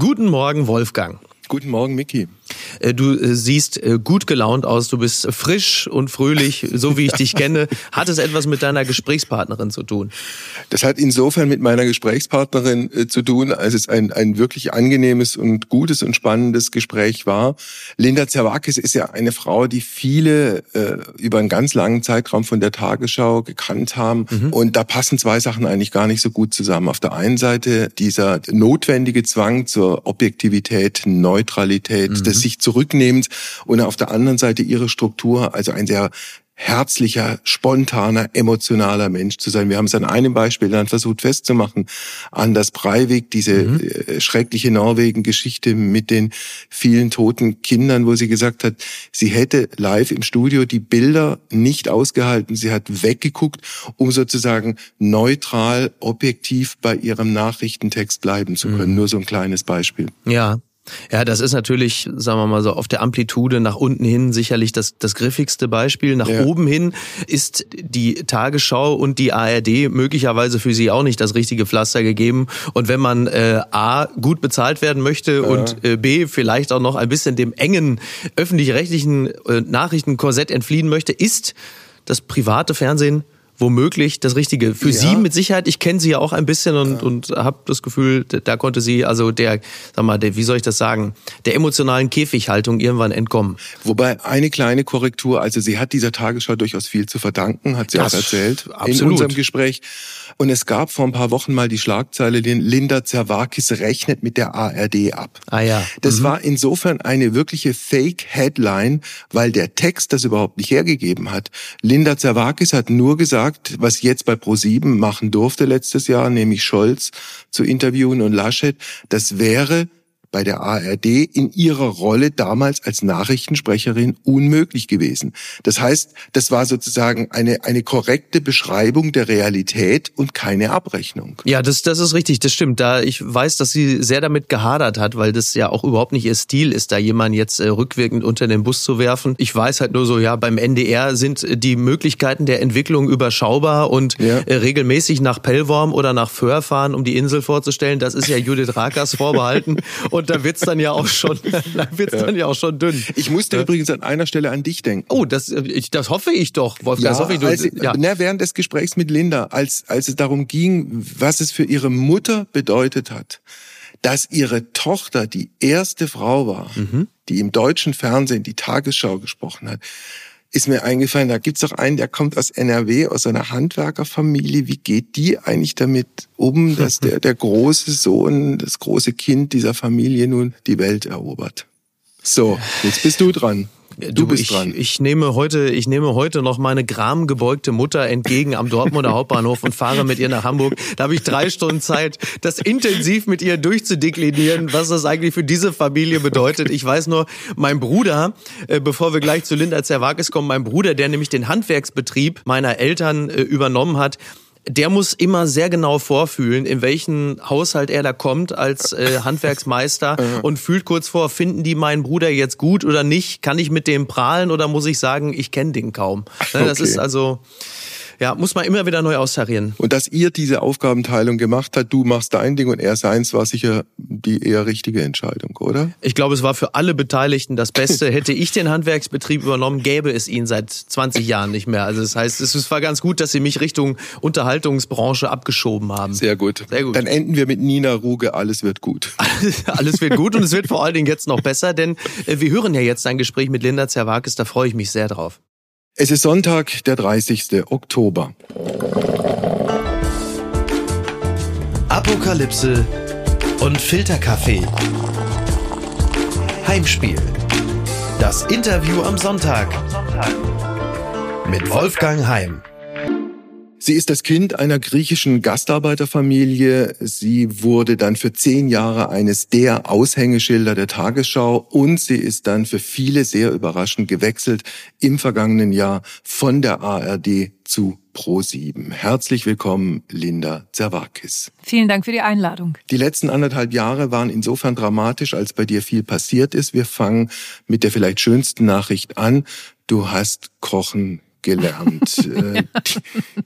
Guten Morgen, Wolfgang. Guten Morgen, Miki. Äh, du äh, siehst äh, gut gelaunt aus, du bist frisch und fröhlich, so wie ich dich kenne. Hat es etwas mit deiner Gesprächspartnerin zu tun? Das hat insofern mit meiner Gesprächspartnerin zu tun, als es ein, ein wirklich angenehmes und gutes und spannendes Gespräch war. Linda Zerwakis ist ja eine Frau, die viele äh, über einen ganz langen Zeitraum von der Tagesschau gekannt haben. Mhm. Und da passen zwei Sachen eigentlich gar nicht so gut zusammen. Auf der einen Seite dieser notwendige Zwang zur Objektivität, Neutralität, mhm. des sich zurücknehmend und auf der anderen Seite ihre Struktur, also ein sehr herzlicher, spontaner, emotionaler Mensch zu sein. Wir haben es an einem Beispiel dann versucht festzumachen. Anders Breivik, diese mhm. Äh, schreckliche Norwegen-Geschichte mit den vielen toten Kindern, wo sie gesagt hat, sie hätte live im Studio die Bilder nicht ausgehalten. Sie hat weggeguckt, um sozusagen neutral, objektiv bei ihrem Nachrichtentext bleiben zu können. Mhm. Nur so ein kleines Beispiel. Ja, ja, das ist natürlich, sagen wir mal so, auf der Amplitude nach unten hin sicherlich das, das griffigste Beispiel. Nach ja. oben hin ist die Tagesschau und die ARD möglicherweise für sie auch nicht das richtige Pflaster gegeben. Und wenn man äh, A, gut bezahlt werden möchte ja. und äh, B, vielleicht auch noch ein bisschen dem engen öffentlich-rechtlichen äh, Nachrichtenkorsett entfliehen möchte, ist das private Fernsehen womöglich das Richtige. Für ja. Sie mit Sicherheit, ich kenne sie ja auch ein bisschen und, ja. und habe das Gefühl, da konnte sie, also der, sag mal, der, wie soll ich das sagen, der emotionalen Käfighaltung irgendwann entkommen. Wobei eine kleine Korrektur, also sie hat dieser Tagesschau durchaus viel zu verdanken, hat sie das, auch erzählt absolut. in unserem Gespräch. Und es gab vor ein paar Wochen mal die Schlagzeile, Linda Zerwakis rechnet mit der ARD ab. Ah ja. Das mhm. war insofern eine wirkliche Fake-Headline, weil der Text das überhaupt nicht hergegeben hat. Linda Zerwakis hat nur gesagt, was jetzt bei ProSieben machen durfte letztes Jahr, nämlich Scholz zu interviewen und Laschet, das wäre bei der ARD in ihrer Rolle damals als Nachrichtensprecherin unmöglich gewesen. Das heißt, das war sozusagen eine, eine korrekte Beschreibung der Realität und keine Abrechnung. Ja, das, das ist richtig, das stimmt. Da ich weiß, dass sie sehr damit gehadert hat, weil das ja auch überhaupt nicht ihr Stil ist, da jemanden jetzt äh, rückwirkend unter den Bus zu werfen. Ich weiß halt nur so, ja, beim NDR sind die Möglichkeiten der Entwicklung überschaubar und ja. äh, regelmäßig nach Pellworm oder nach Föhr fahren, um die Insel vorzustellen, das ist ja Judith Rakers vorbehalten. Und da wird's dann ja auch schon, da wird's ja. dann ja auch schon dünn. Ich musste ja. übrigens an einer Stelle an dich denken. Oh, das, ich, das hoffe ich doch, Wolfgang. Ja, das hoffe ich, als, ja. Na, während des Gesprächs mit Linda, als, als es darum ging, was es für ihre Mutter bedeutet hat, dass ihre Tochter die erste Frau war, mhm. die im deutschen Fernsehen die Tagesschau gesprochen hat ist mir eingefallen, da gibt's doch einen, der kommt aus NRW, aus einer Handwerkerfamilie. Wie geht die eigentlich damit um, dass der, der große Sohn, das große Kind dieser Familie nun die Welt erobert? So, jetzt bist du dran. Du, du bist ich, dran. Ich nehme heute, ich nehme heute noch meine gramgebeugte Mutter entgegen am Dortmunder Hauptbahnhof und fahre mit ihr nach Hamburg. Da habe ich drei Stunden Zeit, das intensiv mit ihr durchzudeklinieren, was das eigentlich für diese Familie bedeutet. Ich weiß nur, mein Bruder, äh, bevor wir gleich zu Linda Zerwakis kommen, mein Bruder, der nämlich den Handwerksbetrieb meiner Eltern äh, übernommen hat, der muss immer sehr genau vorfühlen, in welchen Haushalt er da kommt als äh, Handwerksmeister und fühlt kurz vor, finden die meinen Bruder jetzt gut oder nicht? Kann ich mit dem prahlen oder muss ich sagen, ich kenne den kaum? Ne, das okay. ist also ja, muss man immer wieder neu austarieren. Und dass ihr diese Aufgabenteilung gemacht habt, du machst dein Ding und er seins, war sicher die eher richtige Entscheidung, oder? Ich glaube, es war für alle Beteiligten das Beste. Hätte ich den Handwerksbetrieb übernommen, gäbe es ihn seit 20 Jahren nicht mehr. Also das heißt, es war ganz gut, dass sie mich Richtung Unterhaltungsbranche abgeschoben haben. Sehr gut. Sehr gut. Dann enden wir mit Nina Ruge, alles wird gut. alles wird gut und es wird vor allen Dingen jetzt noch besser, denn äh, wir hören ja jetzt ein Gespräch mit Linda Zerwakis, da freue ich mich sehr drauf. Es ist Sonntag, der 30. Oktober. Apokalypse und Filterkaffee. Heimspiel. Das Interview am Sonntag. Mit Wolfgang Heim. Sie ist das Kind einer griechischen Gastarbeiterfamilie. Sie wurde dann für zehn Jahre eines der Aushängeschilder der Tagesschau und sie ist dann für viele sehr überraschend gewechselt im vergangenen Jahr von der ARD zu Pro7. Herzlich willkommen, Linda Zerwakis. Vielen Dank für die Einladung. Die letzten anderthalb Jahre waren insofern dramatisch, als bei dir viel passiert ist. Wir fangen mit der vielleicht schönsten Nachricht an. Du hast Kochen gelernt. Äh,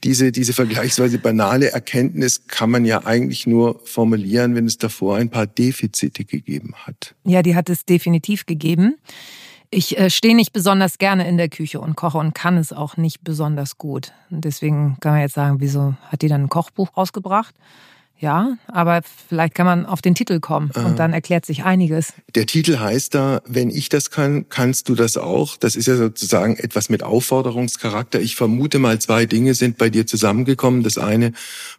diese, diese vergleichsweise banale Erkenntnis kann man ja eigentlich nur formulieren, wenn es davor ein paar Defizite gegeben hat. Ja, die hat es definitiv gegeben. Ich äh, stehe nicht besonders gerne in der Küche und koche und kann es auch nicht besonders gut. Und deswegen kann man jetzt sagen, wieso hat die dann ein Kochbuch rausgebracht? Ja, aber vielleicht kann man auf den Titel kommen und dann erklärt sich einiges. Der Titel heißt da, wenn ich das kann, kannst du das auch. Das ist ja sozusagen etwas mit Aufforderungscharakter. Ich vermute mal, zwei Dinge sind bei dir zusammengekommen. Das eine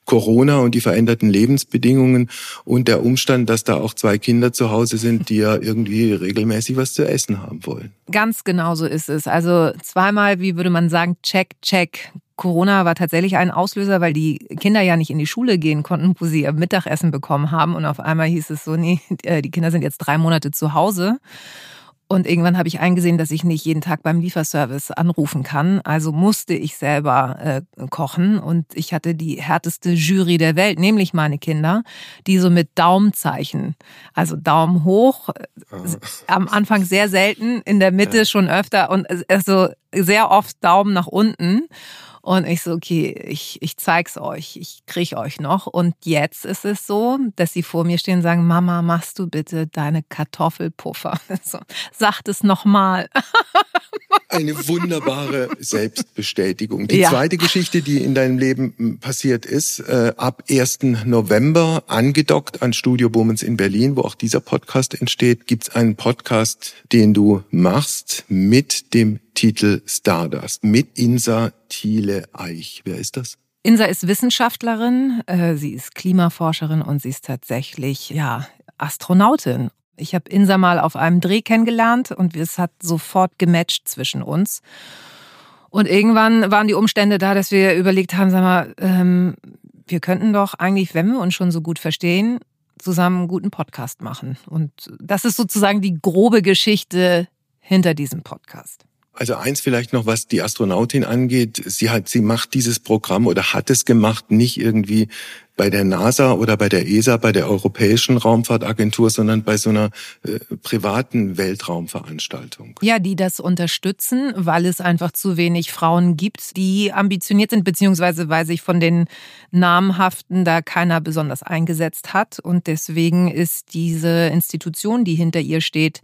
Corona und die veränderten Lebensbedingungen und der Umstand, dass da auch zwei Kinder zu Hause sind, die ja irgendwie regelmäßig was zu essen haben wollen. Ganz genau so ist es. Also zweimal, wie würde man sagen, check, check. Corona war tatsächlich ein Auslöser, weil die Kinder ja nicht in die Schule gehen konnten, wo sie ihr Mittagessen bekommen haben. Und auf einmal hieß es so, nee, die Kinder sind jetzt drei Monate zu Hause. Und irgendwann habe ich eingesehen, dass ich nicht jeden Tag beim Lieferservice anrufen kann. Also musste ich selber äh, kochen. Und ich hatte die härteste Jury der Welt, nämlich meine Kinder, die so mit Daumenzeichen, also Daumen hoch, äh, am Anfang sehr selten, in der Mitte schon öfter und also sehr oft Daumen nach unten. Und ich so, okay, ich, ich zeig's euch, ich krieg euch noch. Und jetzt ist es so, dass sie vor mir stehen und sagen, Mama, machst du bitte deine Kartoffelpuffer? So, sagt es nochmal. Eine wunderbare Selbstbestätigung. Die Ja. zweite Geschichte, die in deinem Leben m, passiert ist, äh, ab 1. November angedockt an Studio Bummens in Berlin, wo auch dieser Podcast entsteht, gibt's einen Podcast, den du machst mit dem Titel Stardust, mit Insa Thiele Eich. Wer ist das? Insa ist Wissenschaftlerin, äh, sie ist Klimaforscherin und sie ist tatsächlich, ja, Astronautin. Ich habe Insa mal auf einem Dreh kennengelernt und es hat sofort gematcht zwischen uns. Und irgendwann waren die Umstände da, dass wir überlegt haben, sag mal, ähm, wir könnten doch eigentlich, wenn wir uns schon so gut verstehen, zusammen einen guten Podcast machen. Und das ist sozusagen die grobe Geschichte hinter diesem Podcast. Also eins vielleicht noch, was die Astronautin angeht. Sie hat, sie macht dieses Programm oder hat es gemacht, nicht irgendwie bei der NASA oder bei der ESA, bei der Europäischen Raumfahrtagentur, sondern bei so einer äh, privaten Weltraumveranstaltung. Ja, die das unterstützen, weil es einfach zu wenig Frauen gibt, die ambitioniert sind, beziehungsweise weil sich von den namhaften da keiner besonders eingesetzt hat. Und deswegen ist diese Institution, die hinter ihr steht,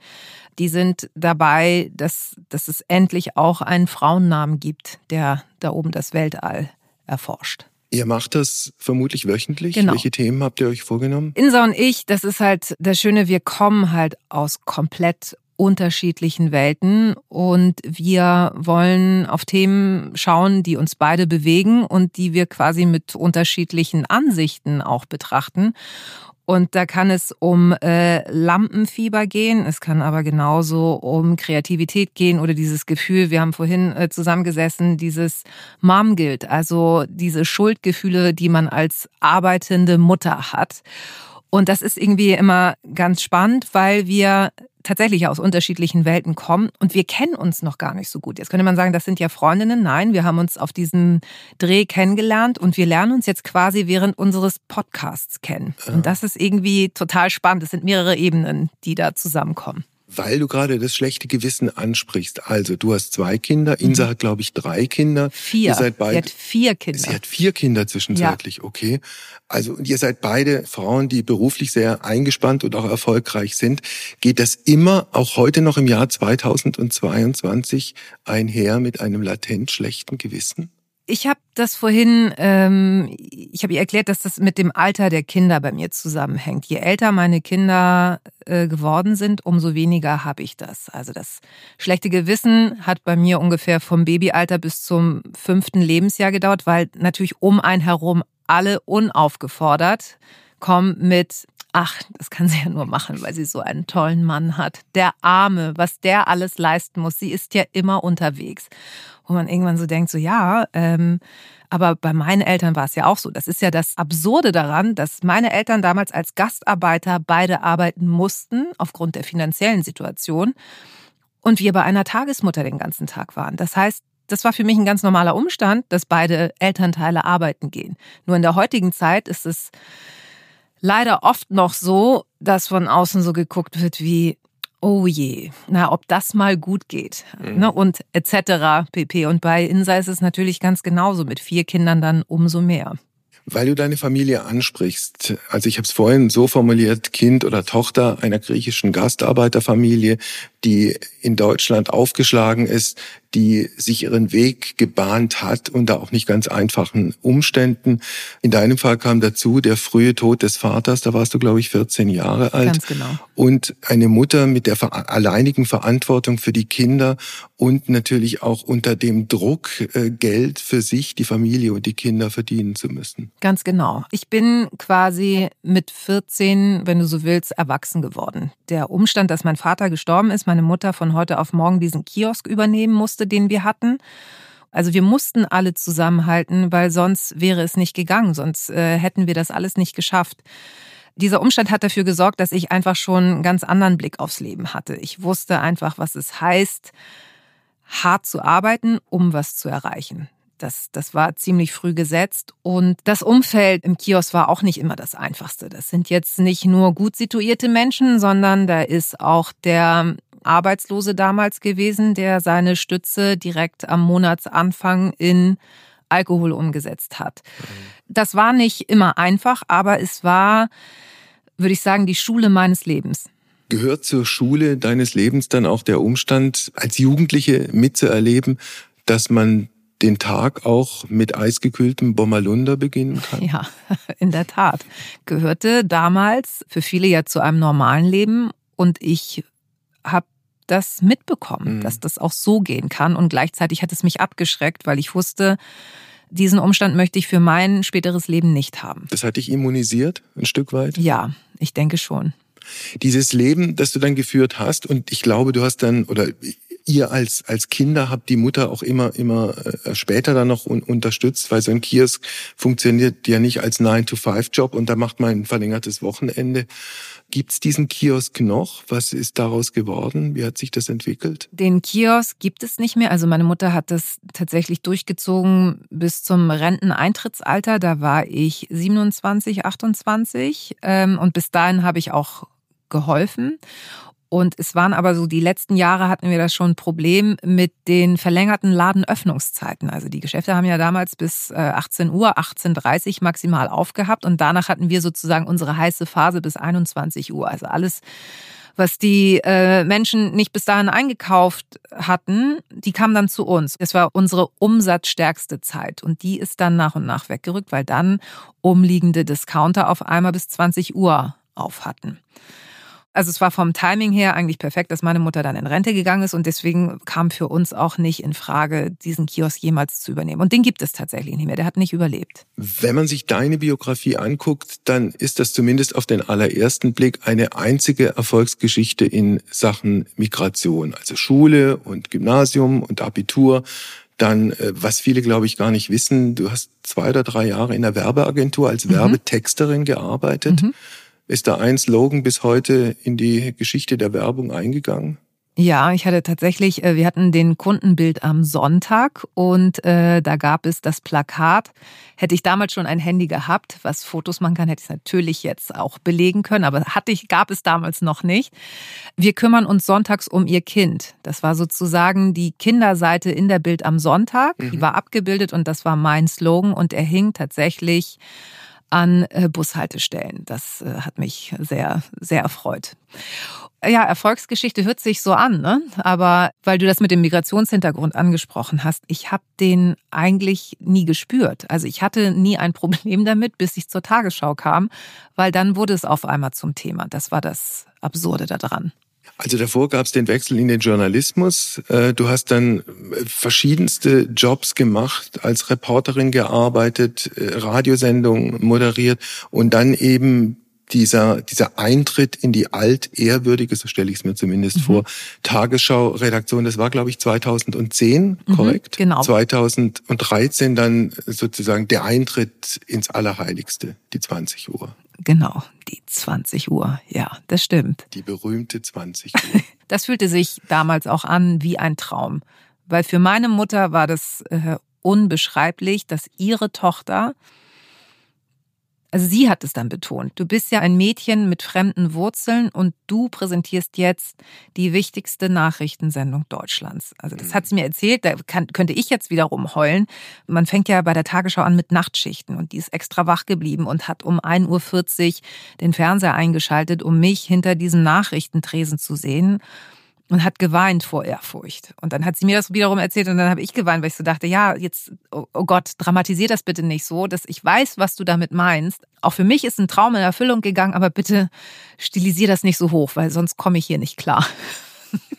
die sind dabei, dass, dass es endlich auch einen Frauennamen gibt, der da oben das Weltall erforscht. Ihr macht das vermutlich wöchentlich. Genau. Welche Themen habt ihr euch vorgenommen? Insa und ich, das ist halt das Schöne, wir kommen halt aus komplett unterschiedlichen Welten und wir wollen auf Themen schauen, die uns beide bewegen und die wir quasi mit unterschiedlichen Ansichten auch betrachten. Und da kann es um äh, Lampenfieber gehen, es kann aber genauso um Kreativität gehen oder dieses Gefühl, wir haben vorhin äh, zusammengesessen, dieses Mom Guilt, also diese Schuldgefühle, die man als arbeitende Mutter hat. Und das ist irgendwie immer ganz spannend, weil wir tatsächlich aus unterschiedlichen Welten kommen und wir kennen uns noch gar nicht so gut. Jetzt könnte man sagen, das sind ja Freundinnen. Nein, wir haben uns auf diesem Dreh kennengelernt und wir lernen uns jetzt quasi während unseres Podcasts kennen. Und das ist irgendwie total spannend. Es sind mehrere Ebenen, die da zusammenkommen. Weil du gerade das schlechte Gewissen ansprichst. Also, du hast zwei Kinder, Insa hat, glaube ich, drei Kinder. Mhm. Vier. Ihr seid Sie beide. hat vier Kinder. Sie hat vier Kinder zwischenzeitlich, okay. Also und ihr seid beide Frauen, die beruflich sehr eingespannt und auch erfolgreich sind. Geht das immer, auch heute noch im Jahr 2022, einher mit einem latent schlechten Gewissen? Ich habe das vorhin, ähm, ich habe ihr erklärt, dass das mit dem Alter der Kinder bei mir zusammenhängt. Je älter meine Kinder äh, geworden sind, umso weniger habe ich das. Also das schlechte Gewissen hat bei mir ungefähr vom Babyalter bis zum fünften Lebensjahr gedauert, weil natürlich um einen herum alle unaufgefordert kommen mit Ach, das kann sie ja nur machen, weil sie so einen tollen Mann hat. Der Arme, was der alles leisten muss. Sie ist ja immer unterwegs. Wo man irgendwann so denkt, so ja, ähm, aber bei meinen Eltern war es ja auch so. Das ist ja das Absurde daran, dass meine Eltern damals als Gastarbeiter beide arbeiten mussten, aufgrund der finanziellen Situation. Und wir bei einer Tagesmutter den ganzen Tag waren. Das heißt, das war für mich ein ganz normaler Umstand, dass beide Elternteile arbeiten gehen. Nur in der heutigen Zeit ist es leider oft noch so, dass von außen so geguckt wird wie, oh je, na, ob das mal gut geht. Mhm. Ne, und etc. pp. Und bei Insa ist es natürlich ganz genauso, mit vier Kindern dann umso mehr. Weil du deine Familie ansprichst, also ich habe es vorhin so formuliert, Kind oder Tochter einer griechischen Gastarbeiterfamilie, die in Deutschland aufgeschlagen ist, die sich ihren Weg gebahnt hat unter auch nicht ganz einfachen Umständen. In deinem Fall kam dazu der frühe Tod des Vaters, da warst du, glaube ich, 14 Jahre alt. Ganz genau. Und eine Mutter mit der alleinigen Verantwortung für die Kinder und natürlich auch unter dem Druck, äh, Geld für sich, die Familie und die Kinder verdienen zu müssen. Ganz genau. Ich bin quasi mit 14, wenn du so willst, erwachsen geworden. Der Umstand, dass mein Vater gestorben ist, meine Mutter von heute auf morgen diesen Kiosk übernehmen musste, den wir hatten. Also wir mussten alle zusammenhalten, weil sonst wäre es nicht gegangen, sonst äh, hätten wir das alles nicht geschafft. Dieser Umstand hat dafür gesorgt, dass ich einfach schon einen ganz anderen Blick aufs Leben hatte. Ich wusste einfach, was es heißt, hart zu arbeiten, um was zu erreichen. Das, das war ziemlich früh gesetzt. Und das Umfeld im Kiosk war auch nicht immer das Einfachste. Das sind jetzt nicht nur gut situierte Menschen, sondern da ist auch der Arbeitslose damals gewesen, der seine Stütze direkt am Monatsanfang in Alkohol umgesetzt hat. Das war nicht immer einfach, aber es war, würde ich sagen, die Schule meines Lebens. Gehört zur Schule deines Lebens dann auch der Umstand, als Jugendliche mitzuerleben, dass man den Tag auch mit eisgekühltem Bommerlunder beginnen kann? Ja, in der Tat. Gehörte damals für viele ja zu einem normalen Leben und ich habe das mitbekommen, mhm. dass das auch so gehen kann und gleichzeitig hat es mich abgeschreckt, weil ich wusste, diesen Umstand möchte ich für mein späteres Leben nicht haben. Das hat dich immunisiert, ein Stück weit? Ja, ich denke schon. Dieses Leben, das du dann geführt hast, und ich glaube, du hast dann, oder ihr als, als Kinder habt die Mutter auch immer, immer äh, später dann noch un unterstützt, weil so ein Kiosk funktioniert ja nicht als 9-to-5-Job und da macht man ein verlängertes Wochenende. Gibt's diesen Kiosk noch? Was ist daraus geworden? Wie hat sich das entwickelt? Den Kiosk gibt es nicht mehr. Also meine Mutter hat das tatsächlich durchgezogen bis zum Renteneintrittsalter. Da war ich 27, 28 ähm, und bis dahin habe ich auch geholfen. Und es waren aber so, die letzten Jahre hatten wir das schon ein Problem mit den verlängerten Ladenöffnungszeiten. Also die Geschäfte haben ja damals bis 18 äh, Uhr, 18.30 Uhr maximal aufgehabt und danach hatten wir sozusagen unsere heiße Phase bis 21 Uhr. Also alles, was die äh, Menschen nicht bis dahin eingekauft hatten, die kamen dann zu uns. Das war unsere umsatzstärkste Zeit und die ist dann nach und nach weggerückt, weil dann umliegende Discounter auf einmal bis 20 Uhr auf hatten. Also es war vom Timing her eigentlich perfekt, dass meine Mutter dann in Rente gegangen ist und deswegen kam für uns auch nicht in Frage, diesen Kiosk jemals zu übernehmen. Und den gibt es tatsächlich nicht mehr. Der hat nicht überlebt. Wenn man sich deine Biografie anguckt, dann ist das zumindest auf den allerersten Blick eine einzige Erfolgsgeschichte in Sachen Migration. Also Schule und Gymnasium und Abitur. Dann, äh, was viele, glaube ich, gar nicht wissen, du hast zwei oder drei Jahre in der Werbeagentur als mhm. Werbetexterin gearbeitet. Mhm. Ist da ein Slogan bis heute in die Geschichte der Werbung eingegangen? Ja, ich hatte tatsächlich, äh, wir hatten den Kundenbild am Sonntag und äh, da gab es das Plakat. Hätte ich damals schon ein Handy gehabt, was Fotos machen kann, hätte ich es natürlich jetzt auch belegen können, aber hatte ich, gab es damals noch nicht. Wir kümmern uns sonntags um ihr Kind. Das war sozusagen die Kinderseite in der Bild am Sonntag. Mhm. Die war abgebildet und das war mein Slogan und er hing tatsächlich an äh, Bushaltestellen. Das äh, hat mich sehr, sehr erfreut. Ja, Erfolgsgeschichte hört sich so an, ne? Aber weil du das mit dem Migrationshintergrund angesprochen hast, ich habe den eigentlich nie gespürt. Also ich hatte nie ein Problem damit, bis ich zur Tagesschau kam, weil dann wurde es auf einmal zum Thema. Das war das Absurde daran. Also davor gab es den Wechsel in den Journalismus. Äh, du hast dann verschiedenste Jobs gemacht, als Reporterin gearbeitet, äh, Radiosendungen moderiert und dann eben dieser, dieser Eintritt in die altehrwürdige, so stelle ich es mir zumindest mhm. vor, Tagesschau-Redaktion, das war, glaube ich, 2010, mhm, korrekt? Genau. 2013 dann sozusagen der Eintritt ins Allerheiligste, die 20 Uhr. Genau, die 20 Uhr. Ja, das stimmt. Die berühmte 20 Uhr. das fühlte sich damals auch an wie ein Traum. Weil für meine Mutter war das äh, unbeschreiblich, dass ihre Tochter also sie hat es dann betont, du bist ja ein Mädchen mit fremden Wurzeln und du präsentierst jetzt die wichtigste Nachrichtensendung Deutschlands. Also das hat sie mir erzählt, da kann, könnte ich jetzt wiederum heulen. Man fängt ja bei der Tagesschau an mit Nachtschichten und die ist extra wach geblieben und hat um 1.40 Uhr den Fernseher eingeschaltet, um mich hinter diesem Nachrichtentresen zu sehen und hat geweint vor Ehrfurcht. Und dann hat sie mir das wiederum erzählt und dann habe ich geweint, weil ich so dachte, ja, jetzt, oh, oh Gott, dramatisier das bitte nicht so, dass ich weiß, was du damit meinst. Auch für mich ist ein Traum in Erfüllung gegangen, aber bitte stilisier das nicht so hoch, weil sonst komme ich hier nicht klar.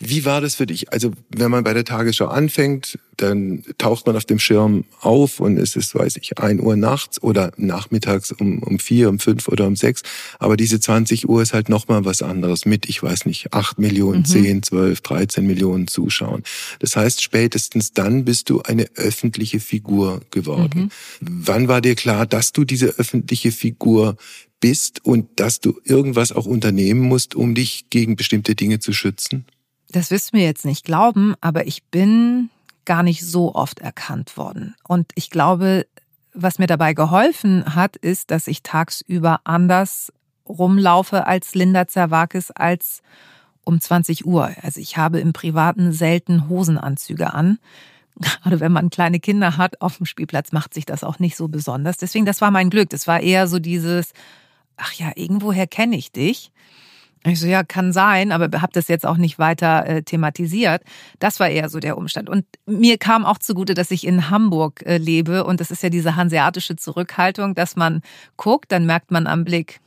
Wie war das für dich? Also wenn man bei der Tagesschau anfängt, dann taucht man auf dem Schirm auf und es ist, weiß ich, ein Uhr nachts oder nachmittags um, um vier, um fünf oder um sechs. Aber diese 20 Uhr ist halt nochmal was anderes mit, ich weiß nicht, acht Millionen, mhm. zehn, zwölf, dreizehn Millionen Zuschauern. Das heißt, spätestens dann bist du eine öffentliche Figur geworden. Mhm. Wann war dir klar, dass du diese öffentliche Figur bist und dass du irgendwas auch unternehmen musst, um dich gegen bestimmte Dinge zu schützen? Das wirst du mir jetzt nicht glauben, aber ich bin gar nicht so oft erkannt worden. Und ich glaube, was mir dabei geholfen hat, ist, dass ich tagsüber anders rumlaufe als Linda Zerwakis als um 20 Uhr. Also ich habe im Privaten selten Hosenanzüge an. Gerade wenn man kleine Kinder hat auf dem Spielplatz, macht sich das auch nicht so besonders. Deswegen, das war mein Glück. Das war eher so dieses, ach ja, irgendwoher kenne ich dich. Ich so, ja, kann sein, aber habe das jetzt auch nicht weiter äh, thematisiert. Das war eher so der Umstand. Und mir kam auch zugute, dass ich in Hamburg äh, lebe und das ist ja diese hanseatische Zurückhaltung, dass man guckt, dann merkt man am Blick,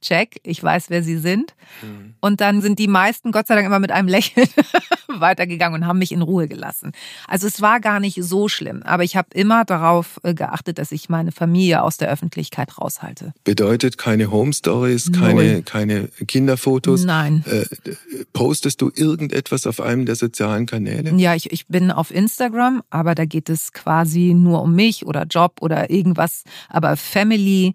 check, ich weiß, wer sie sind. Mhm. Und dann sind die meisten, Gott sei Dank, immer mit einem Lächeln weitergegangen und haben mich in Ruhe gelassen. Also es war gar nicht so schlimm, aber ich habe immer darauf äh, geachtet, dass ich meine Familie aus der Öffentlichkeit raushalte. Bedeutet keine Home Stories, keine, keine Kinderfotos? Nein. Äh, postest du irgendetwas auf einem der sozialen Kanäle? Ja, ich, ich bin auf Instagram, aber da geht es quasi nur um mich oder Job oder irgendwas. Aber Family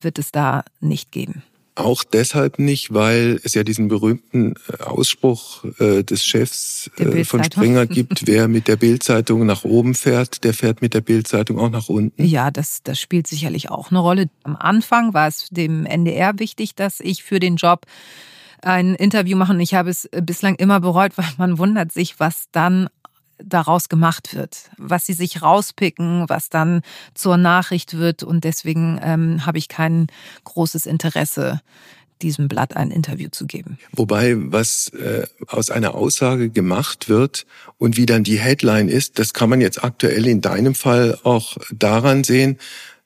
wird es da nicht geben. Auch deshalb nicht, weil es ja diesen berühmten äh, Ausspruch äh, des Chefs äh, von Springer gibt, wer mit der Bildzeitung nach oben fährt, der fährt mit der Bildzeitung auch nach unten. Ja, das, das spielt sicherlich auch eine Rolle. Am Anfang war es dem NDR wichtig, dass ich für den Job ein Interview mache. Und ich habe es bislang immer bereut, weil man wundert sich, was dann daraus gemacht wird, was sie sich rauspicken, was dann zur Nachricht wird. Und deswegen ähm, habe ich kein großes Interesse, diesem Blatt ein Interview zu geben. Wobei, was äh, aus einer Aussage gemacht wird und wie dann die Headline ist, das kann man jetzt aktuell in deinem Fall auch daran sehen,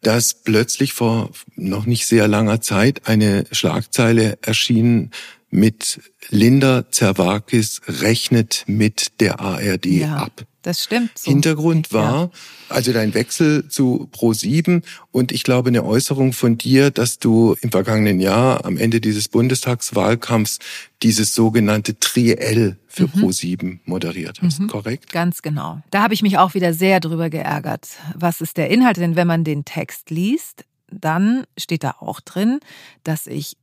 dass plötzlich vor noch nicht sehr langer Zeit eine Schlagzeile erschienen mit Linda Zerwakis rechnet mit der ARD ja, ab. Das stimmt. So. Hintergrund war also dein Wechsel zu Pro7 und ich glaube eine Äußerung von dir, dass du im vergangenen Jahr am Ende dieses Bundestagswahlkampfs dieses sogenannte Triell für mhm. Pro7 moderiert hast, mhm. korrekt? Ganz genau. Da habe ich mich auch wieder sehr drüber geärgert. Was ist der Inhalt? Denn wenn man den Text liest, dann steht da auch drin, dass ich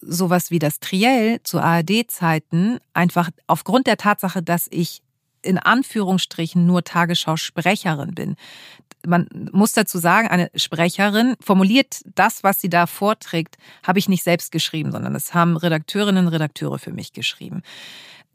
sowas wie das Triell zu ARD-Zeiten einfach aufgrund der Tatsache, dass ich in Anführungsstrichen nur Tagesschau-Sprecherin bin. Man muss dazu sagen, eine Sprecherin formuliert das, was sie da vorträgt, habe ich nicht selbst geschrieben, sondern es haben Redakteurinnen und Redakteure für mich geschrieben.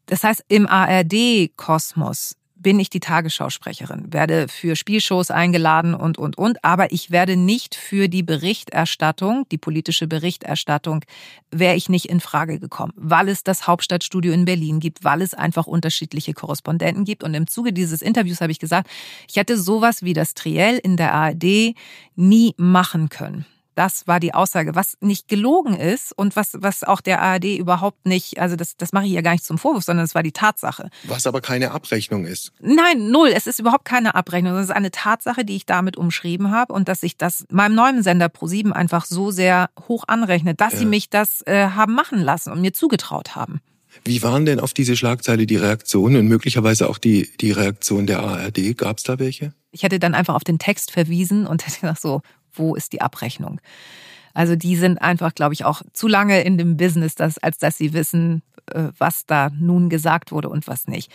Das heißt, im ARD-Kosmos bin ich die Tagesschausprecherin, werde für Spielshows eingeladen und, und, und. Aber ich werde nicht für die Berichterstattung, die politische Berichterstattung, wäre ich nicht in Frage gekommen, weil es das Hauptstadtstudio in Berlin gibt, weil es einfach unterschiedliche Korrespondenten gibt. Und im Zuge dieses Interviews habe ich gesagt, ich hätte sowas wie das Triell in der ARD nie machen können. Das war die Aussage, was nicht gelogen ist und was, was auch der ARD überhaupt nicht, also das, das mache ich ja gar nicht zum Vorwurf, sondern es war die Tatsache. Was aber keine Abrechnung ist. Nein, null. Es ist überhaupt keine Abrechnung. Es ist eine Tatsache, die ich damit umschrieben habe und dass ich das meinem neuen Sender Pro7 einfach so sehr hoch anrechne, dass ja. sie mich das äh, haben machen lassen und mir zugetraut haben. Wie waren denn auf diese Schlagzeile die Reaktionen und möglicherweise auch die, die Reaktion der ARD? Gab es da welche? Ich hätte dann einfach auf den Text verwiesen und hätte gesagt so, wo ist die Abrechnung? Also die sind einfach, glaube ich, auch zu lange in dem Business, dass, als dass sie wissen, äh, was da nun gesagt wurde und was nicht.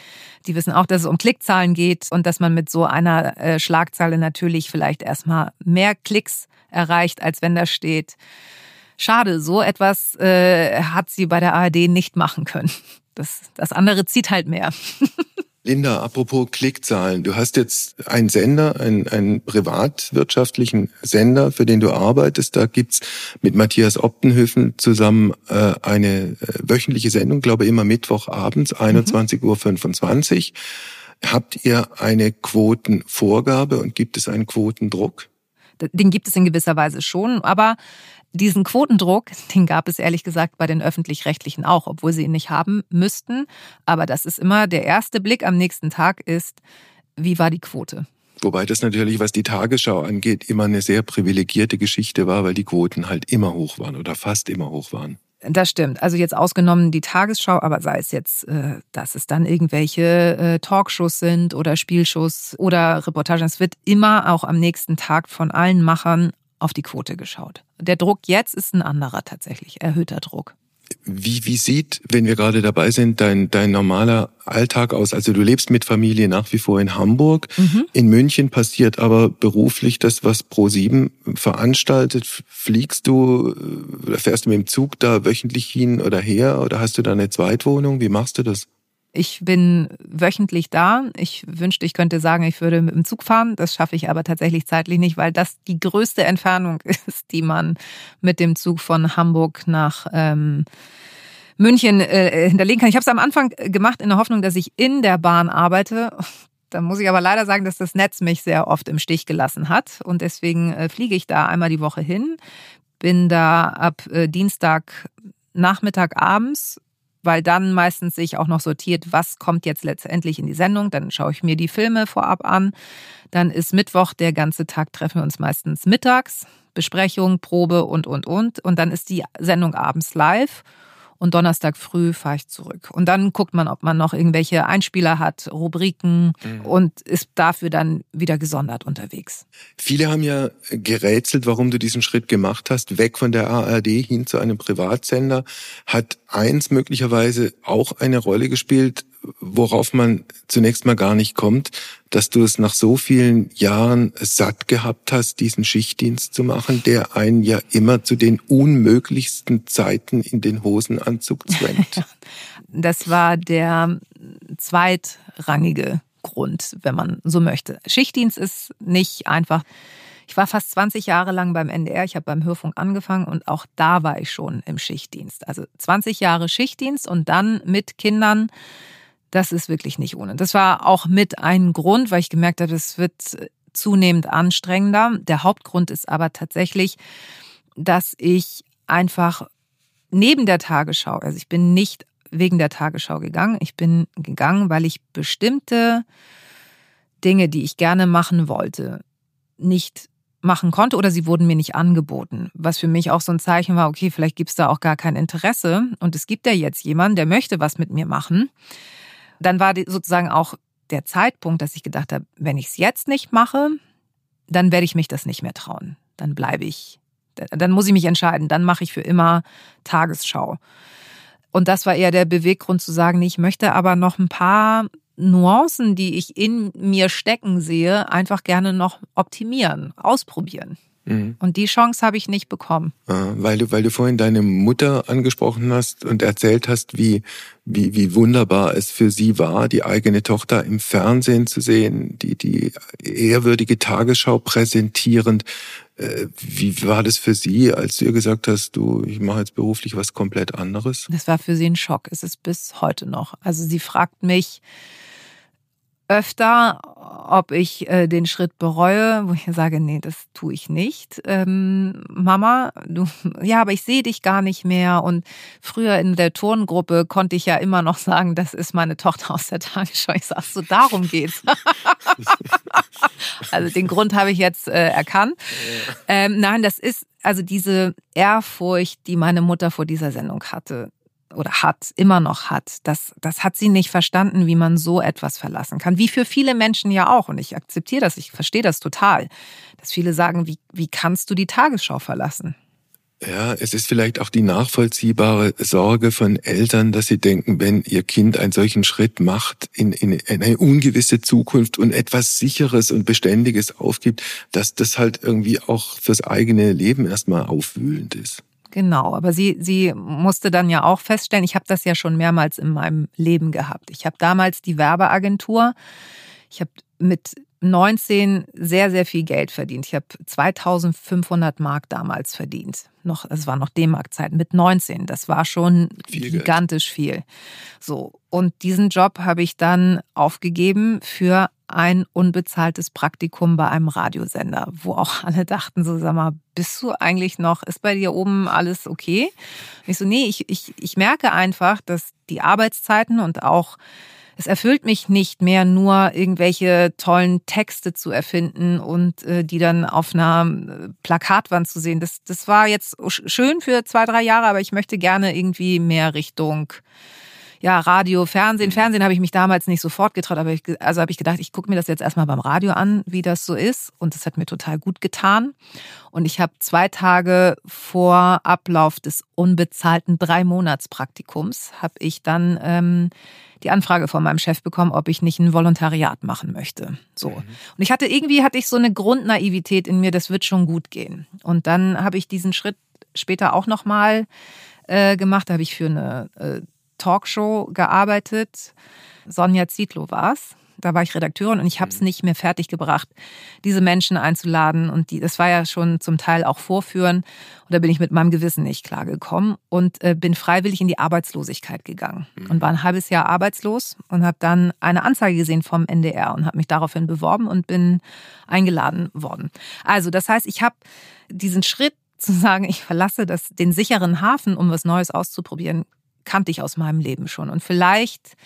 Die wissen auch, dass es um Klickzahlen geht und dass man mit so einer äh, Schlagzeile natürlich vielleicht erstmal mehr Klicks erreicht, als wenn da steht, schade, so etwas äh, hat sie bei der ARD nicht machen können. Das, das andere zieht halt mehr. Linda, apropos Klickzahlen. Du hast jetzt einen Sender, einen, einen privatwirtschaftlichen Sender, für den du arbeitest. Da gibt's mit Matthias Optenhöfen zusammen äh, eine äh, wöchentliche Sendung, glaube immer Mittwochabends, 21.25 Uhr. Habt ihr eine Quotenvorgabe und gibt es einen Quotendruck? Den gibt es in gewisser Weise schon, aber diesen Quotendruck, den gab es ehrlich gesagt bei den öffentlich-rechtlichen auch, obwohl sie ihn nicht haben müssten. Aber das ist immer der erste Blick am nächsten Tag ist, wie war die Quote? Wobei das natürlich, was die Tagesschau angeht, immer eine sehr privilegierte Geschichte war, weil die Quoten halt immer hoch waren oder fast immer hoch waren. Das stimmt. Also jetzt ausgenommen die Tagesschau, aber sei es jetzt, äh, dass es dann irgendwelche äh, Talkshows sind oder Spielshows oder Reportagen. Es wird immer auch am nächsten Tag von allen Machern auf die Quote geschaut. Der Druck jetzt ist ein anderer tatsächlich, erhöhter Druck. Wie, wie sieht, wenn wir gerade dabei sind, dein, dein normaler Alltag aus? Also du lebst mit Familie nach wie vor in Hamburg. Mhm. In München passiert aber beruflich das, was Pro7 veranstaltet. Fliegst du oder äh, fährst du mit dem Zug da wöchentlich hin oder her? Oder hast du da eine Zweitwohnung? Wie machst du das? Ich bin wöchentlich da. Ich wünschte, ich könnte sagen, ich würde mit dem Zug fahren. Das schaffe ich aber tatsächlich zeitlich nicht, weil das die größte Entfernung ist, die man mit dem Zug von Hamburg nach ähm, München äh, hinterlegen kann. Ich habe es am Anfang gemacht in der Hoffnung, dass ich in der Bahn arbeite. Da muss ich aber leider sagen, dass das Netz mich sehr oft im Stich gelassen hat. Und deswegen äh, fliege ich da einmal die Woche hin, bin da ab äh, Dienstag Nachmittag abends weil dann meistens sich auch noch sortiert, was kommt jetzt letztendlich in die Sendung. Dann schaue ich mir die Filme vorab an. Dann ist Mittwoch der ganze Tag, treffen wir uns meistens mittags, Besprechung, Probe und, und, und. Und dann ist die Sendung abends live und Donnerstag früh fahre ich zurück. Und dann guckt man, ob man noch irgendwelche Einspieler hat, Rubriken mhm. und ist dafür dann wieder gesondert unterwegs. Viele haben ja gerätselt, warum du diesen Schritt gemacht hast, weg von der ARD hin zu einem Privatsender. Hat eins möglicherweise auch eine Rolle gespielt, worauf man zunächst mal gar nicht kommt, dass du es nach so vielen Jahren satt gehabt hast, diesen Schichtdienst zu machen, der einen ja immer zu den unmöglichsten Zeiten in den Hosenanzug zwängt. Das war der zweitrangige Grund, wenn man so möchte. Schichtdienst ist nicht einfach. Ich war fast 20 Jahre lang beim NDR. Ich habe beim Hörfunk angefangen und auch da war ich schon im Schichtdienst. Also 20 Jahre Schichtdienst und dann mit Kindern das ist wirklich nicht ohne. Das war auch mit ein Grund, weil ich gemerkt habe, es wird zunehmend anstrengender. Der Hauptgrund ist aber tatsächlich, dass ich einfach neben der Tagesschau, also ich bin nicht wegen der Tagesschau gegangen, ich bin gegangen, weil ich bestimmte Dinge, die ich gerne machen wollte, nicht machen konnte oder sie wurden mir nicht angeboten. Was für mich auch so ein Zeichen war, okay, vielleicht gibt es da auch gar kein Interesse und es gibt ja jetzt jemanden, der möchte was mit mir machen dann war sozusagen auch der Zeitpunkt, dass ich gedacht habe, wenn ich es jetzt nicht mache, dann werde ich mich das nicht mehr trauen. Dann bleibe ich, dann muss ich mich entscheiden, dann mache ich für immer Tagesschau. Und das war eher der Beweggrund zu sagen, ich möchte aber noch ein paar Nuancen, die ich in mir stecken sehe, einfach gerne noch optimieren, ausprobieren. Mhm. Und die Chance habe ich nicht bekommen. Ah, weil du, weil du vorhin deine Mutter angesprochen hast und erzählt hast, wie, wie, wie wunderbar es für sie war, die eigene Tochter im Fernsehen zu sehen, die, die ehrwürdige Tagesschau präsentierend. Äh, wie war das für sie, als du ihr gesagt hast, du, ich mache jetzt beruflich was komplett anderes? Das war für sie ein Schock. Es ist bis heute noch. Also sie fragt mich, öfter, ob ich äh, den Schritt bereue, wo ich sage, nee, das tue ich nicht. Ähm, Mama, du, ja, aber ich sehe dich gar nicht mehr. Und früher in der Turngruppe konnte ich ja immer noch sagen, das ist meine Tochter aus der Tagesschau. Ich sag so, darum geht's. also den Grund habe ich jetzt äh, erkannt. Ähm, nein, das ist also diese Ehrfurcht, die meine Mutter vor dieser Sendung hatte oder hat, immer noch hat, das, das hat sie nicht verstanden, wie man so etwas verlassen kann. Wie für viele Menschen ja auch. Und ich akzeptiere das, ich verstehe das total. Dass viele sagen, wie, wie kannst du die Tagesschau verlassen? Ja, es ist vielleicht auch die nachvollziehbare Sorge von Eltern, dass sie denken, wenn ihr Kind einen solchen Schritt macht in, in, in eine ungewisse Zukunft und etwas Sicheres und Beständiges aufgibt, dass das halt irgendwie auch fürs eigene Leben erstmal aufwühlend ist. Genau, aber sie, sie musste dann ja auch feststellen, ich habe das ja schon mehrmals in meinem Leben gehabt. Ich habe damals die Werbeagentur, ich habe mit 19 sehr, sehr viel Geld verdient. Ich habe 2500 Mark damals verdient. Noch, es war noch D-Mark-Zeit mit 19. Das war schon viel gigantisch Geld. viel. So. Und diesen Job habe ich dann aufgegeben für ein unbezahltes Praktikum bei einem Radiosender, wo auch alle dachten so, sag mal, bist du eigentlich noch, ist bei dir oben alles okay? Und ich so, nee, ich, ich, ich merke einfach, dass die Arbeitszeiten und auch es erfüllt mich nicht mehr, nur irgendwelche tollen Texte zu erfinden und äh, die dann auf einer äh, Plakatwand zu sehen. Das, das war jetzt schön für zwei, drei Jahre, aber ich möchte gerne irgendwie mehr Richtung ja, Radio, Fernsehen. Fernsehen habe ich mich damals nicht sofort getraut, aber ich, also habe ich gedacht, ich gucke mir das jetzt erstmal beim Radio an, wie das so ist. Und das hat mir total gut getan. Und ich habe zwei Tage vor Ablauf des unbezahlten drei Monats Praktikums habe ich dann ähm, die Anfrage von meinem Chef bekommen, ob ich nicht ein Volontariat machen möchte. So. Mhm. Und ich hatte irgendwie hatte ich so eine Grundnaivität in mir, das wird schon gut gehen. Und dann habe ich diesen Schritt später auch nochmal äh, gemacht. Da habe ich für eine äh, Talkshow gearbeitet. Sonja Zietlow war es. Da war ich Redakteurin und ich habe es mhm. nicht mehr fertiggebracht, diese Menschen einzuladen. Und die, das war ja schon zum Teil auch Vorführen. Und da bin ich mit meinem Gewissen nicht klargekommen und äh, bin freiwillig in die Arbeitslosigkeit gegangen mhm. und war ein halbes Jahr arbeitslos und habe dann eine Anzeige gesehen vom NDR und habe mich daraufhin beworben und bin eingeladen worden. Also das heißt, ich habe diesen Schritt zu sagen, ich verlasse das, den sicheren Hafen, um was Neues auszuprobieren, kannte ich aus meinem Leben schon. Und vielleicht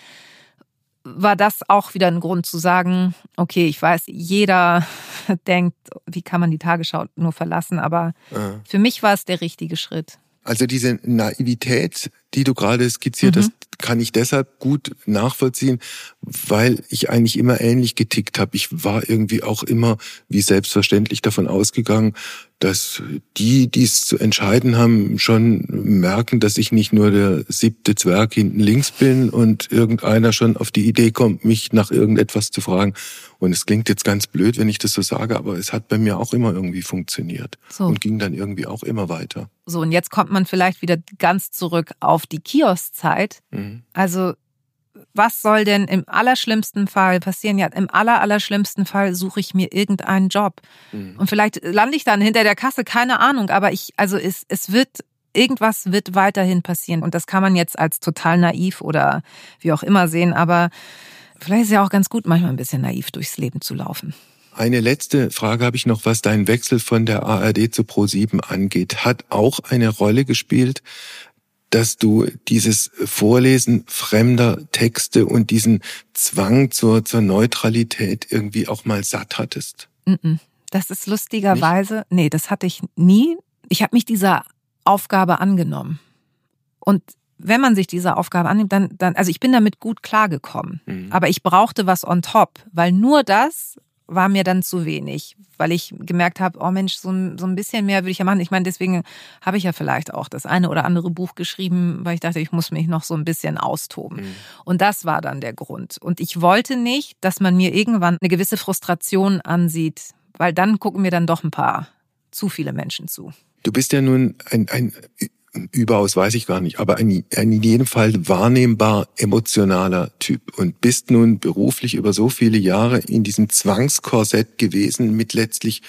war das auch wieder ein Grund zu sagen, okay, ich weiß, jeder denkt, wie kann man die Tagesschau nur verlassen, aber ja. für mich war es der richtige Schritt. Also diese Naivität, die du gerade skizziert mhm. hast, kann ich deshalb gut nachvollziehen, weil ich eigentlich immer ähnlich getickt habe. Ich war irgendwie auch immer wie selbstverständlich davon ausgegangen, dass die, die es zu entscheiden haben, schon merken, dass ich nicht nur der siebte Zwerg hinten links bin und irgendeiner schon auf die Idee kommt, mich nach irgendetwas zu fragen. Und es klingt jetzt ganz blöd, wenn ich das so sage, aber es hat bei mir auch immer irgendwie funktioniert so. und ging dann irgendwie auch immer weiter. So, und jetzt kommt man vielleicht wieder ganz zurück auf die Kioszeit. Mhm. Also was soll denn im allerschlimmsten Fall passieren? Ja, im aller, allerschlimmsten Fall suche ich mir irgendeinen Job. Mhm. Und vielleicht lande ich dann hinter der Kasse, keine Ahnung, aber ich, also es, es wird, irgendwas wird weiterhin passieren. Und das kann man jetzt als total naiv oder wie auch immer sehen, aber vielleicht ist ja auch ganz gut, manchmal ein bisschen naiv durchs Leben zu laufen. Eine letzte Frage habe ich noch, was deinen Wechsel von der ARD zu Pro7 angeht. Hat auch eine Rolle gespielt, dass du dieses Vorlesen fremder Texte und diesen Zwang zur, zur Neutralität irgendwie auch mal satt hattest? Das ist lustigerweise, Nicht? nee, das hatte ich nie. Ich habe mich dieser Aufgabe angenommen. Und wenn man sich dieser Aufgabe annimmt, dann, dann also ich bin damit gut klargekommen. Mhm. Aber ich brauchte was on top, weil nur das war mir dann zu wenig, weil ich gemerkt habe, oh Mensch, so, so ein bisschen mehr würde ich ja machen. Ich meine, deswegen habe ich ja vielleicht auch das eine oder andere Buch geschrieben, weil ich dachte, ich muss mich noch so ein bisschen austoben. Mhm. Und das war dann der Grund. Und ich wollte nicht, dass man mir irgendwann eine gewisse Frustration ansieht, weil dann gucken mir dann doch ein paar zu viele Menschen zu. Du bist ja nun ein, ein überaus weiß ich gar nicht, aber ein, ein in jedem Fall wahrnehmbar emotionaler Typ. Und bist nun beruflich über so viele Jahre in diesem Zwangskorsett gewesen mit letztlich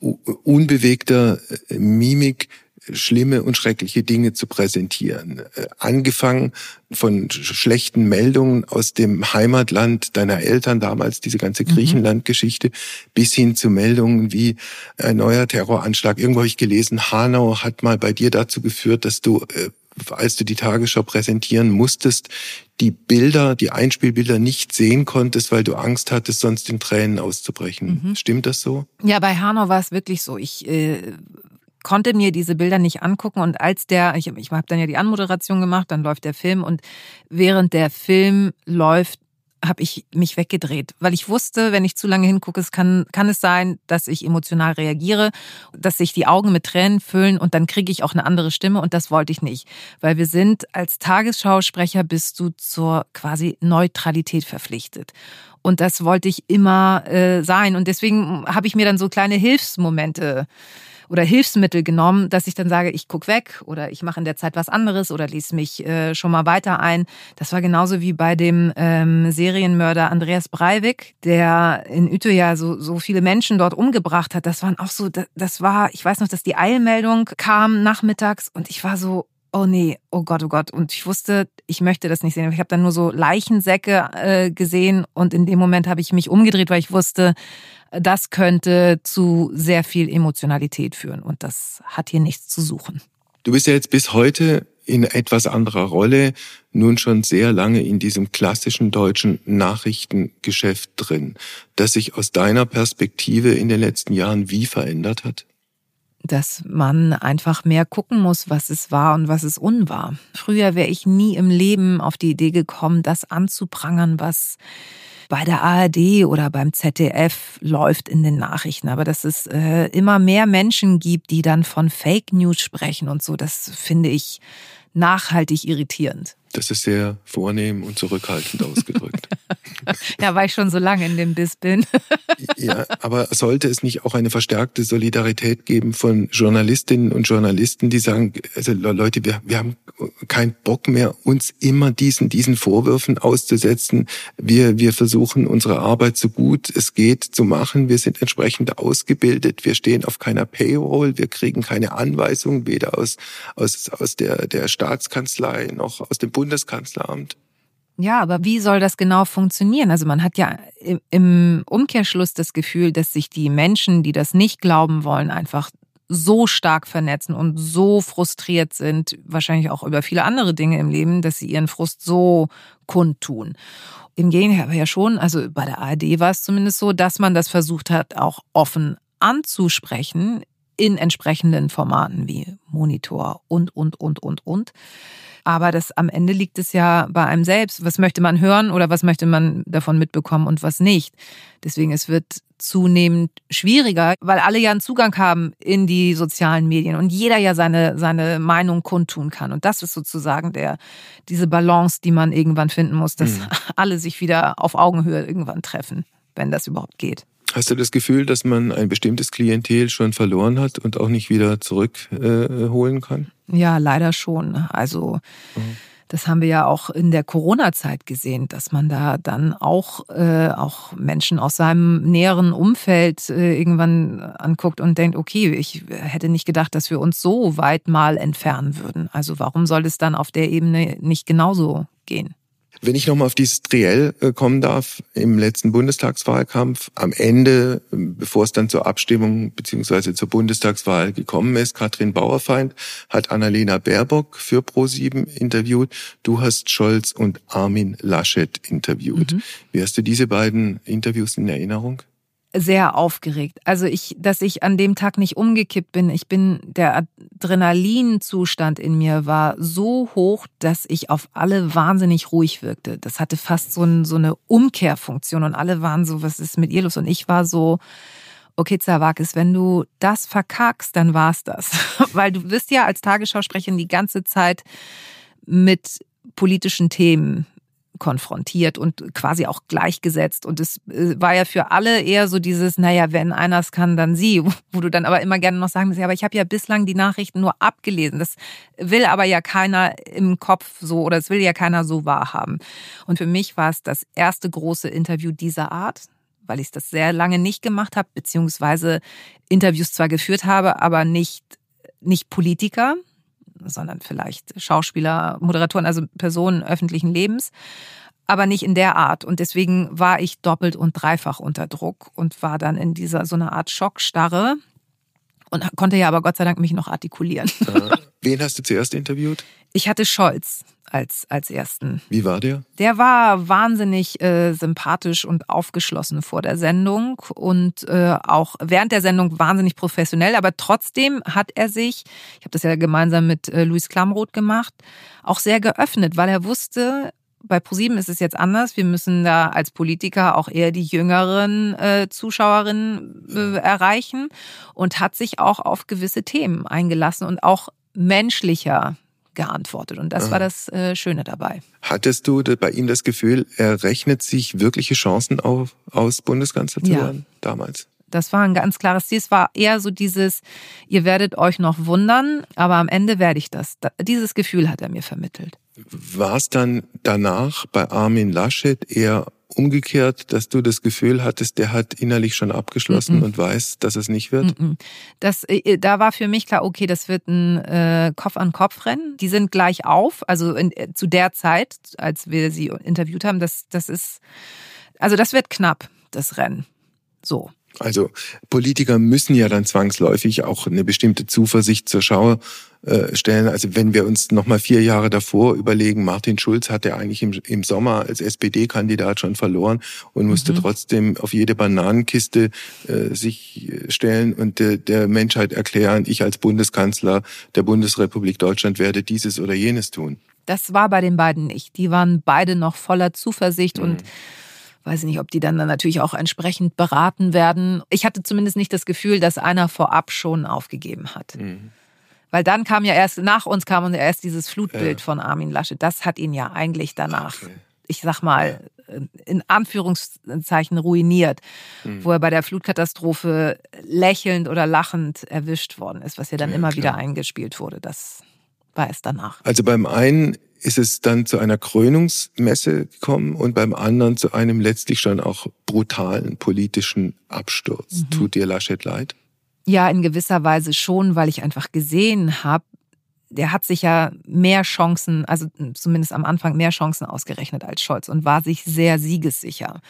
unbewegter äh, Mimik, schlimme und schreckliche Dinge zu präsentieren. Äh, angefangen von schlechten Meldungen aus dem Heimatland deiner Eltern damals, diese ganze mhm. Griechenland-Geschichte, bis hin zu Meldungen wie ein neuer Terroranschlag. Irgendwo habe ich gelesen, Hanau hat mal bei dir dazu geführt, dass du äh, als du die Tagesschau präsentieren musstest, die Bilder, die Einspielbilder nicht sehen konntest, weil du Angst hattest, sonst in Tränen auszubrechen. Mhm. Stimmt das so? Ja, bei Hanau war es wirklich so. Ich äh, konnte mir diese Bilder nicht angucken und als der, ich, ich habe dann ja die Anmoderation gemacht, dann läuft der Film und während der Film läuft, habe ich mich weggedreht, weil ich wusste, wenn ich zu lange hingucke, es kann, kann es sein, dass ich emotional reagiere, dass sich die Augen mit Tränen füllen und dann kriege ich auch eine andere Stimme und das wollte ich nicht, weil wir sind als Tagesschausprecher bist du zur quasi Neutralität verpflichtet. Und das wollte ich immer äh, sein. Und deswegen habe ich mir dann so kleine Hilfsmomente oder Hilfsmittel genommen, dass ich dann sage, ich guck weg oder ich mache in der Zeit was anderes oder lese mich äh, schon mal weiter ein. Das war genauso wie bei dem ähm, Serienmörder Andreas Breivik, der in Utøya so, so viele Menschen dort umgebracht hat. Das waren auch so, das war, ich weiß noch, dass die Eilmeldung kam nachmittags und ich war so, oh nee, oh Gott, oh Gott. Und ich wusste, ich möchte das nicht sehen. Ich habe dann nur so Leichensäcke äh, gesehen und in dem Moment habe ich mich umgedreht, weil ich wusste, das könnte zu sehr viel Emotionalität führen und das hat hier nichts zu suchen. Du bist ja jetzt bis heute in etwas anderer Rolle, nun schon sehr lange in diesem klassischen deutschen Nachrichtengeschäft drin, das sich aus deiner Perspektive in den letzten Jahren wie verändert hat? Dass man einfach mehr gucken muss, was es war und was es unwahr. Früher wäre ich nie im Leben auf die Idee gekommen, das anzuprangern, was bei der ARD oder beim ZDF läuft in den Nachrichten. Aber dass es äh, immer mehr Menschen gibt, die dann von Fake News sprechen und so, das finde ich nachhaltig irritierend. Das ist sehr vornehm und zurückhaltend ausgedrückt. ja, weil ich schon so lange in dem Biss bin. ja, aber sollte es nicht auch eine verstärkte Solidarität geben von Journalistinnen und Journalisten, die sagen, also Leute, wir, wir haben keinen Bock mehr, uns immer diesen, diesen Vorwürfen auszusetzen. Wir, wir versuchen unsere Arbeit so gut es geht zu machen. Wir sind entsprechend ausgebildet. Wir stehen auf keiner Payroll. Wir kriegen keine Anweisungen, weder aus, aus, aus der, der Staatskanzlei noch aus dem Bundeskanzleramt. Ja, aber wie soll das genau funktionieren? Also man hat ja im Umkehrschluss das Gefühl, dass sich die Menschen, die das nicht glauben wollen, einfach so stark vernetzen und so frustriert sind, wahrscheinlich auch über viele andere Dinge im Leben, dass sie ihren Frust so kundtun. Im Gegenteil aber ja schon, also bei der ARD war es zumindest so, dass man das versucht hat, auch offen anzusprechen in entsprechenden Formaten wie Monitor und, und, und, und, und. Aber das am Ende liegt es ja bei einem selbst. Was möchte man hören oder was möchte man davon mitbekommen und was nicht? Deswegen, es wird zunehmend schwieriger, weil alle ja einen Zugang haben in die sozialen Medien und jeder ja seine, seine Meinung kundtun kann. Und das ist sozusagen der, diese Balance, die man irgendwann finden muss, dass mhm. alle sich wieder auf Augenhöhe irgendwann treffen, wenn das überhaupt geht. Hast du das Gefühl, dass man ein bestimmtes Klientel schon verloren hat und auch nicht wieder zurückholen äh, kann? Ja, leider schon. Also mhm. das haben wir ja auch in der Corona-Zeit gesehen, dass man da dann auch, äh, auch Menschen aus seinem näheren Umfeld äh, irgendwann anguckt und denkt, okay, ich hätte nicht gedacht, dass wir uns so weit mal entfernen würden. Also warum soll es dann auf der Ebene nicht genauso gehen? Wenn ich nochmal auf dieses Triell äh, kommen darf, im letzten Bundestagswahlkampf, am Ende, bevor es dann zur Abstimmung beziehungsweise zur Bundestagswahl gekommen ist, Katrin Bauerfeind hat Annalena Baerbock für Pro7 interviewt. Du hast Scholz und Armin Laschet interviewt. Mhm. Wie hast du diese beiden Interviews in Erinnerung? sehr aufgeregt. Also ich, dass ich an dem Tag nicht umgekippt bin. Ich bin, der Adrenalinzustand in mir war so hoch, dass ich auf alle wahnsinnig ruhig wirkte. Das hatte fast so, ein, so eine Umkehrfunktion und alle waren so, was ist mit ihr los? Und ich war so, okay, Zawakis, wenn du das verkackst, dann war's das. Weil du bist ja als Tagesschausprecherin die ganze Zeit mit politischen Themen konfrontiert und quasi auch gleichgesetzt. Und es äh, war ja für alle eher so dieses, naja, wenn einer es kann, dann sie, wo du dann aber immer gerne noch sagen musst, ja, aber ich habe ja bislang die Nachrichten nur abgelesen. Das will aber ja keiner im Kopf so oder es will ja keiner so wahrhaben. Und für mich war es das erste große Interview dieser Art weil ich das sehr lange nicht gemacht habe, beziehungsweise Interviews zwar geführt habe, aber nicht, nicht Politiker, sondern vielleicht Schauspieler, Moderatoren, also Personen öffentlichen Lebens, aber nicht in der Art. Und deswegen war ich doppelt und dreifach unter Druck und war dann in dieser so einer Art Schockstarre und konnte ja aber Gott sei Dank mich noch artikulieren. Äh, wen hast du zuerst interviewt? Ich hatte Scholz als, als ersten. Wie war der? Der war wahnsinnig äh, sympathisch und aufgeschlossen vor der Sendung und äh, auch während der Sendung wahnsinnig professionell. Aber trotzdem hat er sich, ich habe das ja gemeinsam mit äh, Luis Klamroth gemacht, auch sehr geöffnet, weil er wusste, Bei ProSieben ist es jetzt anders. Wir müssen da als Politiker auch eher die jüngeren äh, Zuschauerinnen äh, erreichen und hat sich auch auf gewisse Themen eingelassen und auch menschlicher geantwortet. Und das Aha. war das äh, Schöne dabei. Hattest du bei ihm das Gefühl, er rechnet sich wirkliche Chancen auf, aus, Bundeskanzler zu ja. werden damals? Das war ein ganz klares Ziel. Es war eher so dieses, ihr werdet euch noch wundern, aber am Ende werde ich das. Dieses Gefühl hat er mir vermittelt. War es dann danach bei Armin Laschet eher umgekehrt, dass du das Gefühl hattest, der hat innerlich schon abgeschlossen mm -mm. und weiß, dass es nicht wird? Mm das, äh, da war für mich klar, okay, das wird ein äh, Kopf-an-Kopf-Rennen. Die sind gleich auf, also in, äh, zu der Zeit, als wir sie interviewt haben, das, das ist, also das wird knapp, das Rennen. So. Also Politiker müssen ja dann zwangsläufig auch eine bestimmte Zuversicht zur Schau äh, stellen. Also wenn wir uns noch mal vier Jahre davor überlegen, Martin Schulz hat ja eigentlich im, im Sommer als SPD-Kandidat schon verloren und musste mhm. trotzdem auf jede Bananenkiste äh, sich stellen und de, der Menschheit erklären, ich als Bundeskanzler der Bundesrepublik Deutschland werde dieses oder jenes tun. Das war bei den beiden nicht. Die waren beide noch voller Zuversicht mhm. und weiß ich nicht, ob die dann, dann natürlich auch entsprechend beraten werden. Ich hatte zumindest nicht das Gefühl, dass einer vorab schon aufgegeben hat. Mhm. Weil dann kam ja erst, nach uns kam und erst dieses Flutbild ja. von Armin Laschet. Das hat ihn ja eigentlich danach, okay. ich sag mal, in Anführungszeichen ruiniert, mhm. wo er bei der Flutkatastrophe lächelnd oder lachend erwischt worden ist, was ja dann ja, immer klar. wieder eingespielt wurde. Das war es danach. Also beim einen ist es dann zu einer Krönungsmesse gekommen und beim anderen zu einem letztlich schon auch brutalen politischen Absturz. Mhm. Tut dir Laschet leid? Ja, in gewisser Weise schon, weil ich einfach gesehen habe, der hat sich ja mehr Chancen, also zumindest am Anfang mehr Chancen ausgerechnet als Scholz und war sich sehr siegessicher.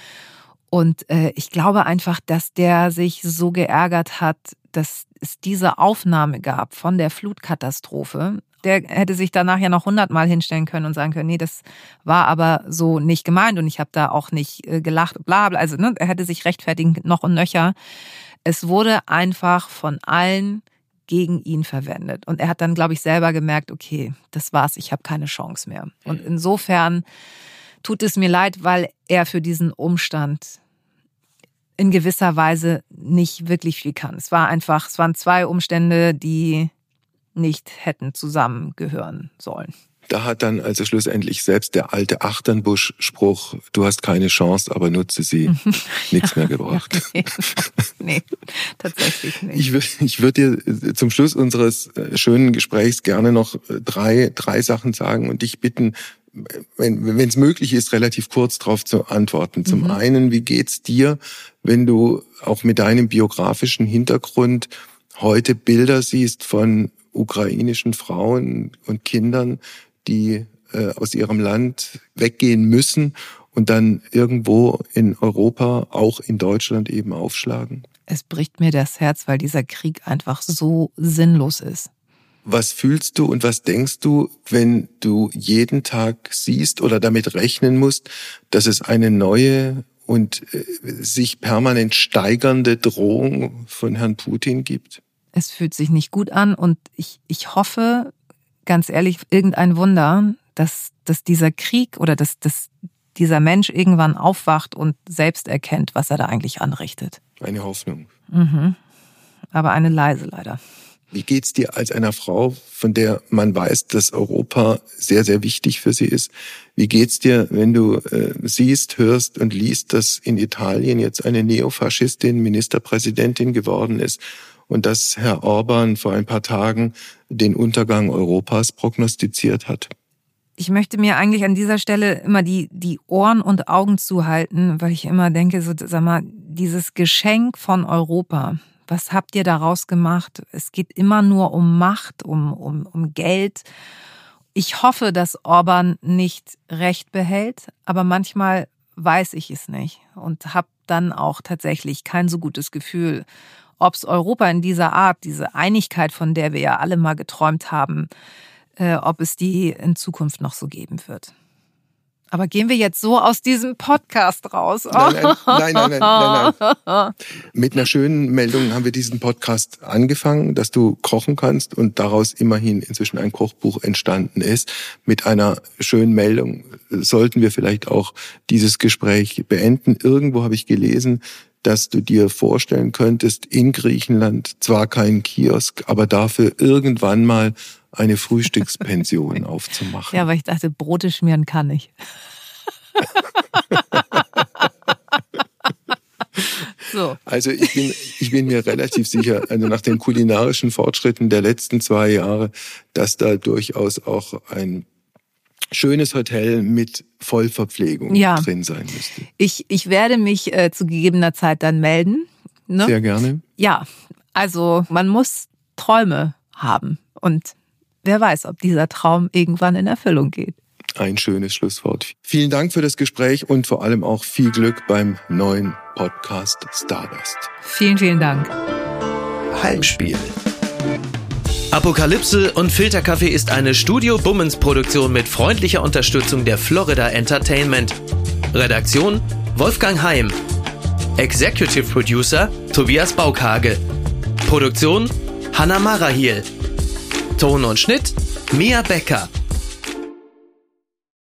Und äh, ich glaube einfach, dass der sich so geärgert hat, dass es diese Aufnahme gab von der Flutkatastrophe der hätte sich danach ja noch hundertmal hinstellen können und sagen können, nee, das war aber so nicht gemeint und ich habe da auch nicht äh, gelacht, bla bla. Also ne, er hätte sich rechtfertigen noch und nöcher. Es wurde einfach von allen gegen ihn verwendet. Und er hat dann, glaube ich, selber gemerkt, okay, das war's, ich habe keine Chance mehr. Und insofern tut es mir leid, weil er für diesen Umstand in gewisser Weise nicht wirklich viel kann. Es war einfach, es waren zwei Umstände, die nicht hätten zusammengehören sollen. Da hat dann also schlussendlich selbst der alte Achternbusch-Spruch, du hast keine Chance, aber nutze sie, nichts mehr gebracht. nee, nee, tatsächlich nicht. Ich, würde ich würde dir zum Schluss unseres äh, schönen Gesprächs gerne noch äh, drei, drei Sachen sagen und dich bitten, wenn es möglich ist, relativ kurz darauf zu antworten. Zum mhm. einen, wie geht's dir, wenn du auch mit deinem biografischen Hintergrund heute Bilder siehst von ukrainischen Frauen und Kindern, die äh, aus ihrem Land weggehen müssen und dann irgendwo in Europa, auch in Deutschland eben aufschlagen? Es bricht mir das Herz, weil dieser Krieg einfach so sinnlos ist. Was fühlst du und was denkst du, wenn du jeden Tag siehst oder damit rechnen musst, dass es eine neue und äh, sich permanent steigernde Drohung von Herrn Putin gibt? Es fühlt sich nicht gut an und ich, ich hoffe, ganz ehrlich, irgendein Wunder, dass, dass dieser Krieg oder dass, dass dieser Mensch irgendwann aufwacht und selbst erkennt, was er da eigentlich anrichtet. Eine Hoffnung. Mhm. Aber eine leise leider. Wie geht's dir als einer Frau, von der man weiß, dass Europa sehr, sehr wichtig für sie ist? Wie geht's dir, wenn du äh, siehst, hörst und liest, dass in Italien jetzt eine Neofaschistin Ministerpräsidentin geworden ist und dass Herr Orban vor ein paar Tagen den Untergang Europas prognostiziert hat. Ich möchte mir eigentlich an dieser Stelle immer die, die Ohren und Augen zuhalten, weil ich immer denke, so, sag mal, dieses Geschenk von Europa, was habt ihr daraus gemacht? Es geht immer nur um Macht, um, um, um Geld. Ich hoffe, dass Orban nicht Recht behält, aber manchmal weiß ich es nicht und habe dann auch tatsächlich kein so gutes Gefühl ob es Europa in dieser Art, diese Einigkeit, von der wir ja alle mal geträumt haben, äh, ob es die in Zukunft noch so geben wird. Aber gehen wir jetzt so aus diesem Podcast raus? Nein, nein, nein, nein, nein, nein, nein. Mit einer schönen Meldung haben wir diesen Podcast angefangen, dass du kochen kannst und daraus immerhin inzwischen ein Kochbuch entstanden ist. Mit einer schönen Meldung sollten wir vielleicht auch dieses Gespräch beenden. Irgendwo habe ich gelesen, dass du dir vorstellen könntest, in Griechenland zwar keinen Kiosk, aber dafür irgendwann mal eine Frühstückspension aufzumachen. Ja, aber ich dachte, Brote schmieren kann ich. so. Also ich bin, ich bin mir relativ sicher, also nach den kulinarischen Fortschritten der letzten zwei Jahre, dass da durchaus auch ein schönes Hotel mit Vollverpflegung ja. drin sein müsste. Ich, ich werde mich äh, zu gegebener Zeit dann melden. Ne? Sehr gerne. Ja, also man muss Träume haben und wer weiß, ob dieser Traum irgendwann in Erfüllung geht. Ein schönes Schlusswort. Vielen Dank für das Gespräch und vor allem auch viel Glück beim neuen Podcast Stardust. Vielen, vielen Dank. Heimspiel. Apokalypse und Filterkaffee ist eine Studio Bummens Produktion mit freundlicher Unterstützung der Florida Entertainment. Redaktion Wolfgang Heim. Executive Producer Tobias Baukage. Produktion Hanna Marahiel. Ton und Schnitt Mia Becker.